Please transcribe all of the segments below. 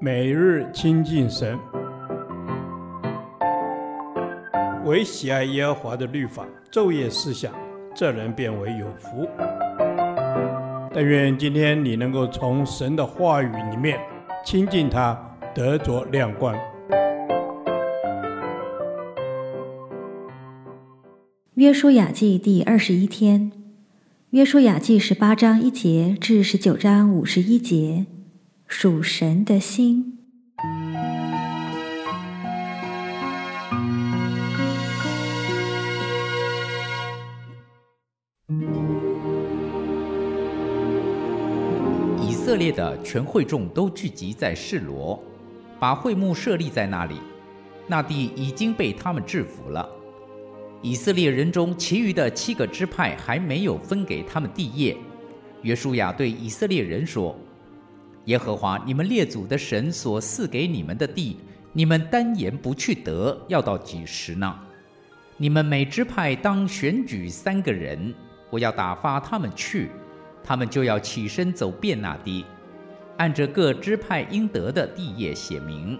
每日亲近神，唯喜爱耶和华的律法，昼夜思想，这人便为有福。但愿今天你能够从神的话语里面亲近他，得着亮光。约书亚记第二十一天，约书亚记十八章一节至十九章五十一节。属神的心。以色列的全会众都聚集在示罗，把会幕设立在那里。那地已经被他们制服了。以色列人中其余的七个支派还没有分给他们地业。约书亚对以色列人说。耶和华你们列祖的神所赐给你们的地，你们单言不去得，要到几时呢？你们每支派当选举三个人，我要打发他们去，他们就要起身走遍那地，按着各支派应得的地业写明，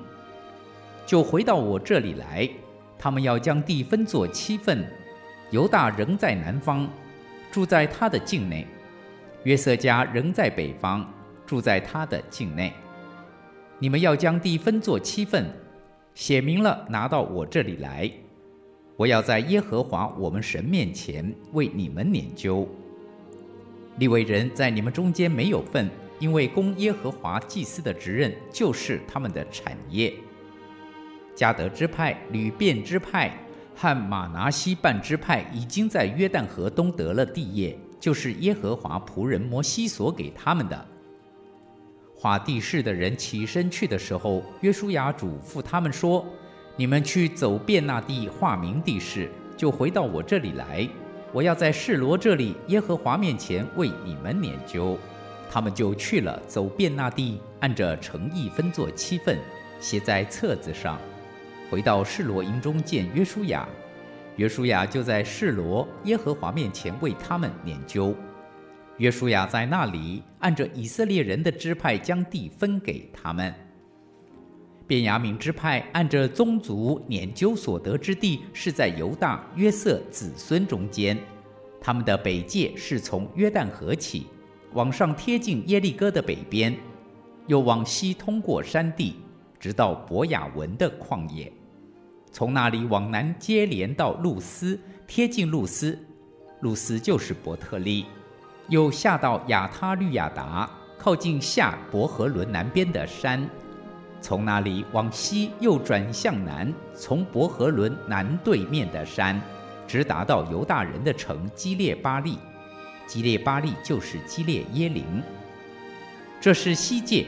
就回到我这里来。他们要将地分作七份，犹大仍在南方，住在他的境内；约瑟家仍在北方。住在他的境内，你们要将地分作七份，写明了拿到我这里来。我要在耶和华我们神面前为你们研究。利未人在你们中间没有份，因为供耶和华祭司的职任就是他们的产业。加得支派、吕便支派和玛拿西半支派已经在约旦河东得了地业，就是耶和华仆人摩西所给他们的。画地势的人起身去的时候，约书亚嘱咐他们说：“你们去走遍那地，画明地势，就回到我这里来。我要在示罗这里耶和华面前为你们拈阄。”他们就去了，走遍那地，按着诚意分作七份，写在册子上。回到示罗营中见约书亚，约书亚就在示罗耶和华面前为他们拈阄。约书亚在那里按着以色列人的支派将地分给他们。便雅悯支派按着宗族拈阄所得之地，是在犹大约瑟子孙中间。他们的北界是从约旦河起，往上贴近耶利哥的北边，又往西通过山地，直到伯雅文的旷野。从那里往南接连到路斯，贴近路斯，路斯就是伯特利。又下到亚他律亚达，靠近下伯和伦南边的山，从那里往西又转向南，从伯和伦南对面的山，直达到犹大人的城基列巴利。基列巴利就是基列耶林。这是西界，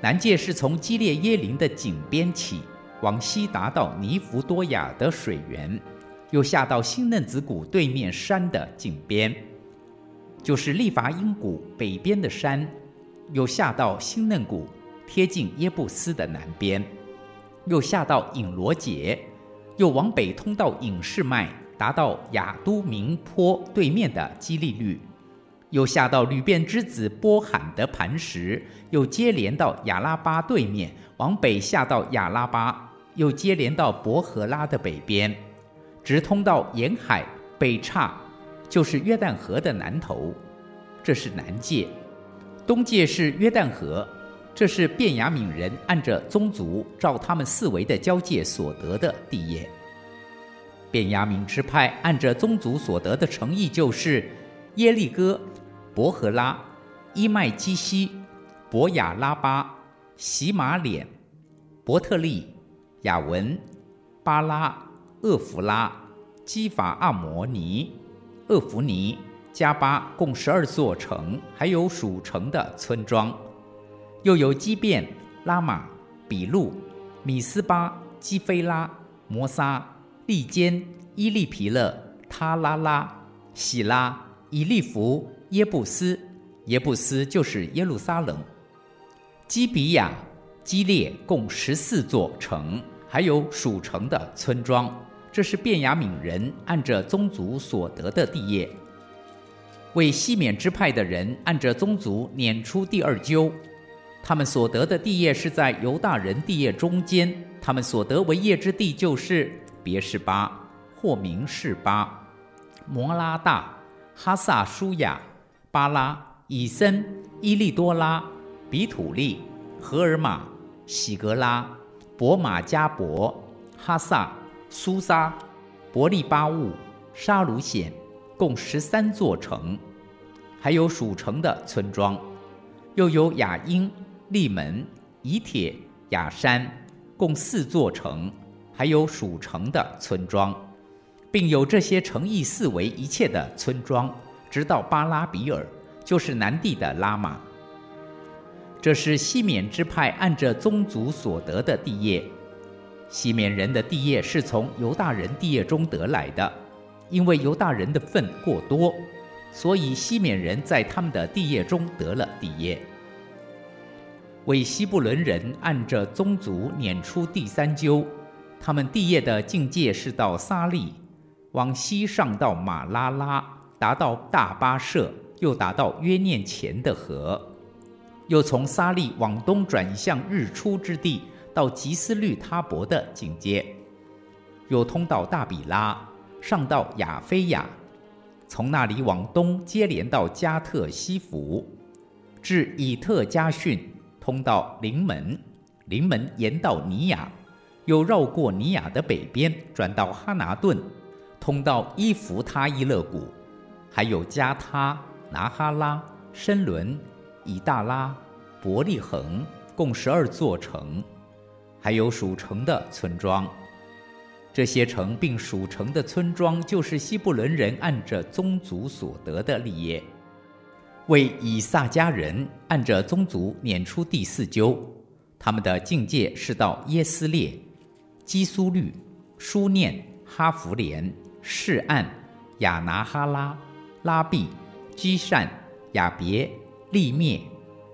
南界是从基列耶林的井边起，往西达到尼弗多雅的水源，又下到新嫩子谷对面山的井边。就是利伐因谷北边的山，又下到新嫩谷，贴近耶布斯的南边，又下到隐罗杰，又往北通到隐士麦，达到雅都明坡对面的基利律，又下到流便之子波罕的磐石，又接连到亚拉巴对面，往北下到亚拉巴，又接连到伯和拉的北边，直通到沿海北岔。就是约旦河的南头，这是南界；东界是约旦河，这是便雅悯人按着宗族照他们四围的交界所得的地业。便雅悯支派按着宗族所得的诚意，就是耶利哥、伯和拉、伊麦基西、伯亚拉巴、洗马脸、伯特利、亚文、巴拉、厄弗拉、基法阿摩尼。厄弗尼、加巴共十二座城，还有属城的村庄，又有基遍、拉玛、比路、米斯巴、基非拉、摩撒、利坚、伊利皮勒、他拉拉、喜拉、以利弗、耶布斯。耶布斯就是耶路撒冷。基比亚、基列共十四座城，还有属城的村庄。这是卞雅悯人按着宗族所得的地业，为西缅支派的人按着宗族撵出第二阄，他们所得的地业是在犹大人地业中间，他们所得为业之地就是别是巴，或名是巴、摩拉大、哈萨舒亚、巴拉、以森、伊利多拉、比土利、荷尔玛、喜格拉、伯马加伯、哈萨、苏沙、伯利巴物、沙鲁显，共十三座城，还有属城的村庄，又有雅音。利门、以铁、雅山，共四座城，还有属城的村庄，并有这些城邑四围一切的村庄，直到巴拉比尔，就是南地的拉玛。这是西缅支派按着宗族所得的地业。西缅人的地业是从犹大人地业中得来的，因为犹大人的份过多，所以西缅人在他们的地业中得了地业。为西布伦人按着宗族撵出第三阄，他们地业的境界是到撒利，往西上到马拉拉，达到大巴设，又达到约念前的河，又从撒利往东转向日出之地，到吉斯律他伯的境界，又通到大比拉，上到亚非亚，从那里往东接连到加特西弗，至以特加逊。通到临门，临门延到尼亚，又绕过尼亚的北边，转到哈拿顿，通到伊弗他伊勒谷，还有加他、拿哈拉、申伦、以大拉、伯利恒，共十二座城，还有属城的村庄。这些城并属城的村庄，就是西布伦人按着宗族所得的利业。为以撒家人按着宗族撵出第四阄，他们的境界是到耶斯列、基苏律、书念、哈弗连、示按、亚拿哈拉、拉毕、基善、亚别、利灭、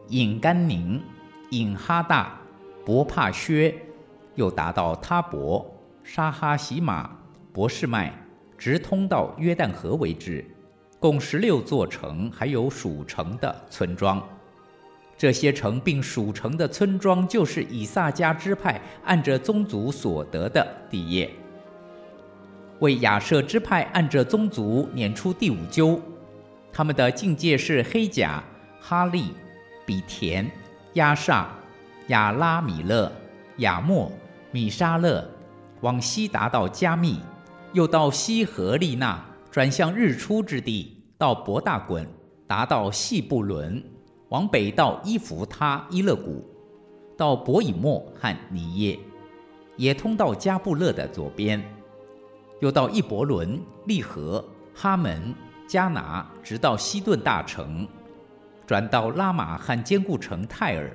隐甘宁、隐哈大、伯帕薛，又达到他伯、沙哈喜马、博士麦，直通到约旦河为止。共十六座城，还有属城的村庄。这些城并属城的村庄，就是以萨迦支派按着宗族所得的地业。为亚设支派按着宗族撵出第五阄，他们的境界是黑甲、哈利、比田、亚萨、亚拉米勒、亚莫、米沙勒，往西达到加密，又到西河利纳。转向日出之地，到博大滚，达到细布伦，往北到伊弗他伊勒谷，到博以莫和尼耶，也通到加布勒的左边，又到易伯伦、利河、哈门、迦拿，直到西顿大城，转到拉玛和坚固城泰尔，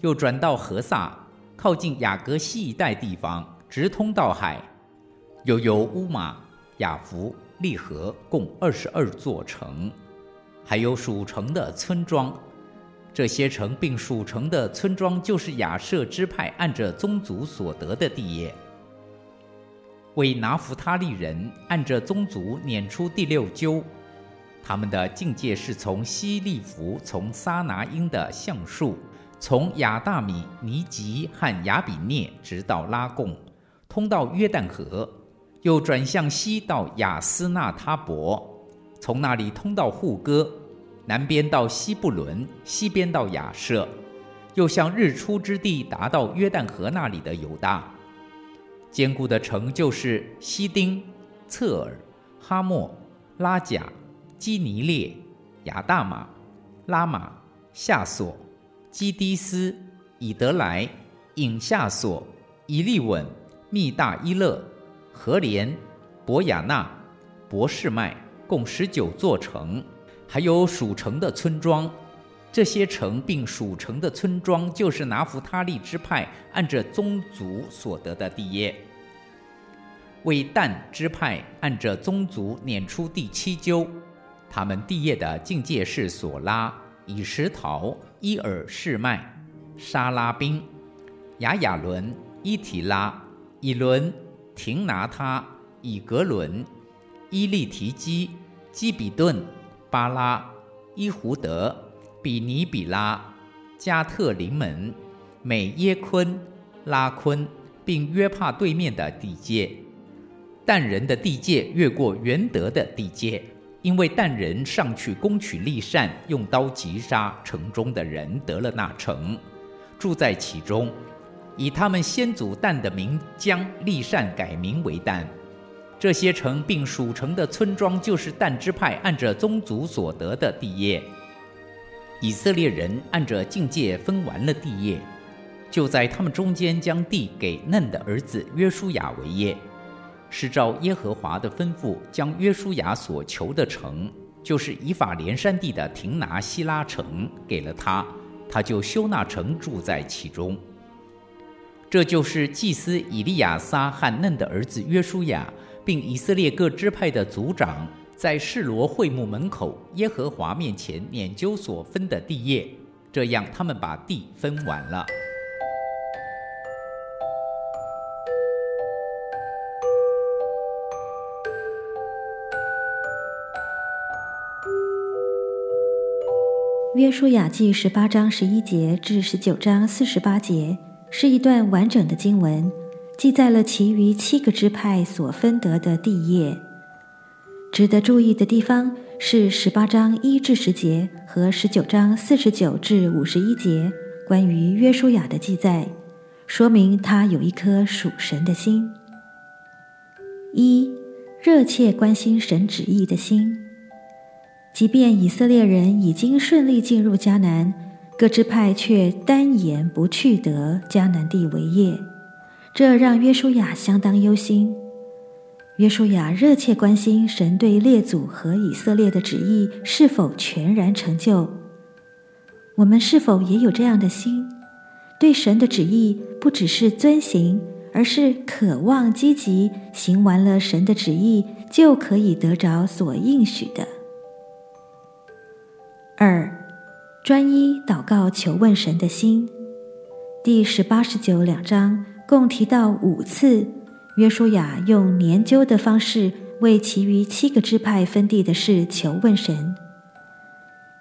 又转到何萨，靠近雅各西一带地方，直通到海，又有乌玛、雅弗。利河共二十二座城，还有属城的村庄。这些城并属城的村庄，就是亚设支派按着宗族所得的地业。为拿弗他利人按着宗族撵出第六阄，他们的境界是从西利弗，从撒拿因的橡树，从亚大米尼吉和亚比聂，直到拉贡，通到约旦河。又转向西到亚斯纳他伯，从那里通到户哥，南边到西布伦，西边到亚舍，又向日出之地达到约旦河那里的犹大。坚固的城就是西丁、侧耳、哈莫、拉贾、基尼列、亚大马、拉马、夏索、基迪斯、以德来、隐夏索、以利稳、密大伊勒。何连、伯亚纳、博士麦，共十九座城，还有属城的村庄。这些城并属城的村庄，就是拿弗他利支派按着宗族所得的地业。为但支派按着宗族撵出第七阄，他们地业的境界是索拉、以实陶、伊尔士麦、沙拉宾、亚雅伦、伊提拉、以伦。廷拿他、以格伦、伊利提基、基比顿、巴拉、伊胡德、比尼比拉、加特林门、美耶昆、拉昆，并约帕对面的地界。但人的地界越过元德的地界，因为但人上去攻取利善，用刀击杀城中的人，得了那城，住在其中，以他们先祖但的名将利善改名为但。这些城并属城的村庄，就是但支派按着宗族所得的地业。以色列人按着境界分完了地业，就在他们中间将地给嫩的儿子约书亚为业，是照耶和华的吩咐，将约书亚所求的城，就是以法莲山地的亭拿西拉城给了他，他就修那城住在其中。这就是祭司以利亚撒和嫩的儿子约书亚，并以色列各支派的族长。在示罗会幕门口，耶和华面前拈阄所分的地业，这样他们把地分完了。约书亚记十八章十一节至十九章四十八节是一段完整的经文，记载了其余七个支派所分得的地业。值得注意的地方是十八章一至十节和十九章四十九至五十一节关于约书亚的记载，说明他有一颗属神的心。一、热切关心神旨意的心。即便以色列人已经顺利进入迦南，各支派却单言不去得迦南地为业，这让约书亚相当忧心。约书亚热切关心神对列祖和以色列的旨意是否全然成就。我们是否也有这样的心？对神的旨意不只是遵行，而是渴望积极行完了神的旨意，就可以得着所应许的。二、专一祷告求问神的心。第十八、十九两章共提到五次。约书亚用研究的方式为其余七个支派分地的事求问神。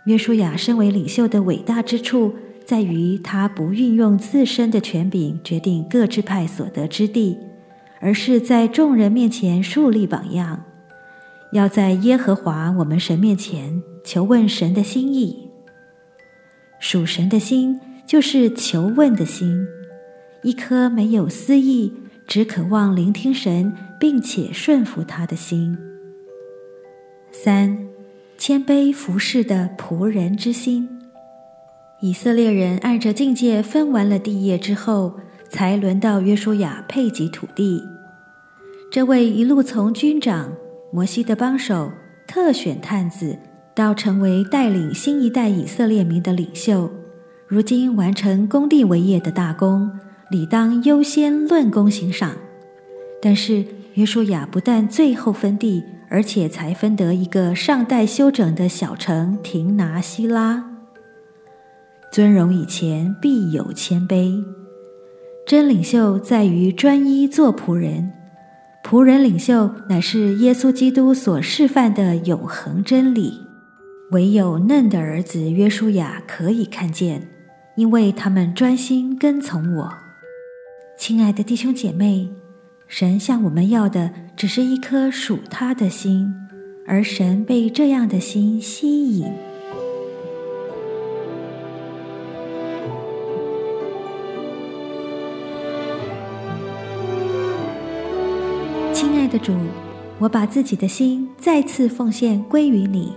约书亚身为领袖的伟大之处，在于他不运用自身的权柄决定各支派所得之地，而是在众人面前树立榜样，要在耶和华我们神面前求问神的心意。属神的心就是求问的心，一颗没有私意。只渴望聆听神，并且顺服他的心。三、谦卑服侍的仆人之心。以色列人按着境界分完了地业之后，才轮到约书亚配给土地。这位一路从军长、摩西的帮手、特选探子，到成为带领新一代以色列民的领袖，如今完成工地为业的大功。理当优先论功行赏，但是约书亚不但最后分地，而且才分得一个尚待修整的小城亭拿西拉。尊荣以前必有谦卑，真领袖在于专一做仆人，仆人领袖乃是耶稣基督所示范的永恒真理，唯有嫩的儿子约书亚可以看见，因为他们专心跟从我。亲爱的弟兄姐妹，神向我们要的只是一颗属他的心，而神被这样的心吸引。亲爱的主，我把自己的心再次奉献归于你，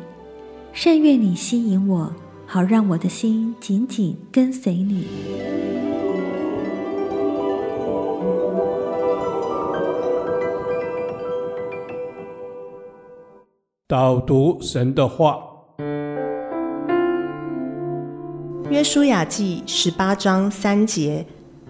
甚愿你吸引我，好让我的心紧紧跟随你。导读神的话，约书亚记十八章三节，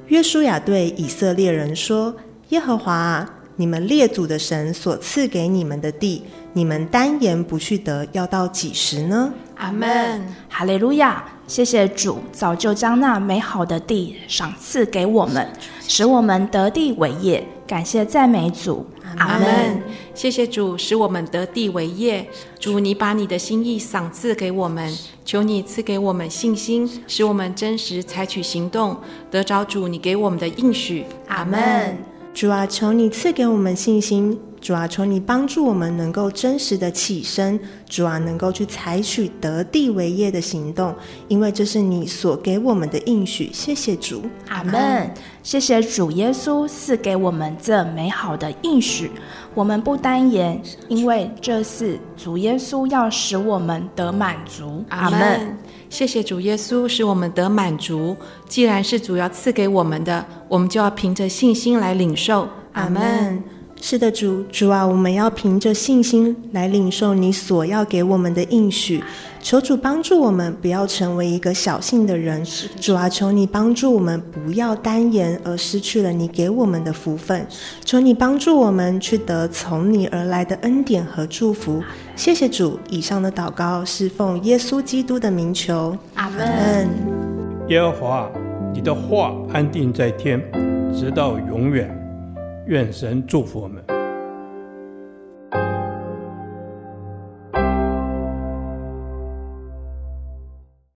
约书亚对以色列人说：“耶和华啊，你们列祖的神所赐给你们的地，你们单言不去得，要到几时呢？”阿门，哈利路亚。谢谢主，早就将那美好的地赏赐给我们，使我们得地为业。感谢赞美主，阿门。谢谢主，使我们得地为业。主，你把你的心意赏赐给我们，求你赐给我们信心，使我们真实采取行动，得着主你给我们的应许，阿门。主啊，求你赐给我们信心。主啊，求你帮助我们能够真实的起身，主啊，能够去采取得地为业的行动，因为这是你所给我们的应许。谢谢主，阿门。谢谢主耶稣赐给我们这美好的应许，我们不单言，因为这是主耶稣要使我们得满足。阿门。谢谢主耶稣使我们得满足。既然是主要赐给我们的，我们就要凭着信心来领受。阿门。是的，主主啊，我们要凭着信心来领受你所要给我们的应许。求主帮助我们，不要成为一个小信的人。主啊，求你帮助我们，不要单言而失去了你给我们的福分。求你帮助我们去得从你而来的恩典和祝福。谢谢主，以上的祷告是奉耶稣基督的名求。阿门。耶和华，你的话安定在天，直到永远。愿神祝福我们。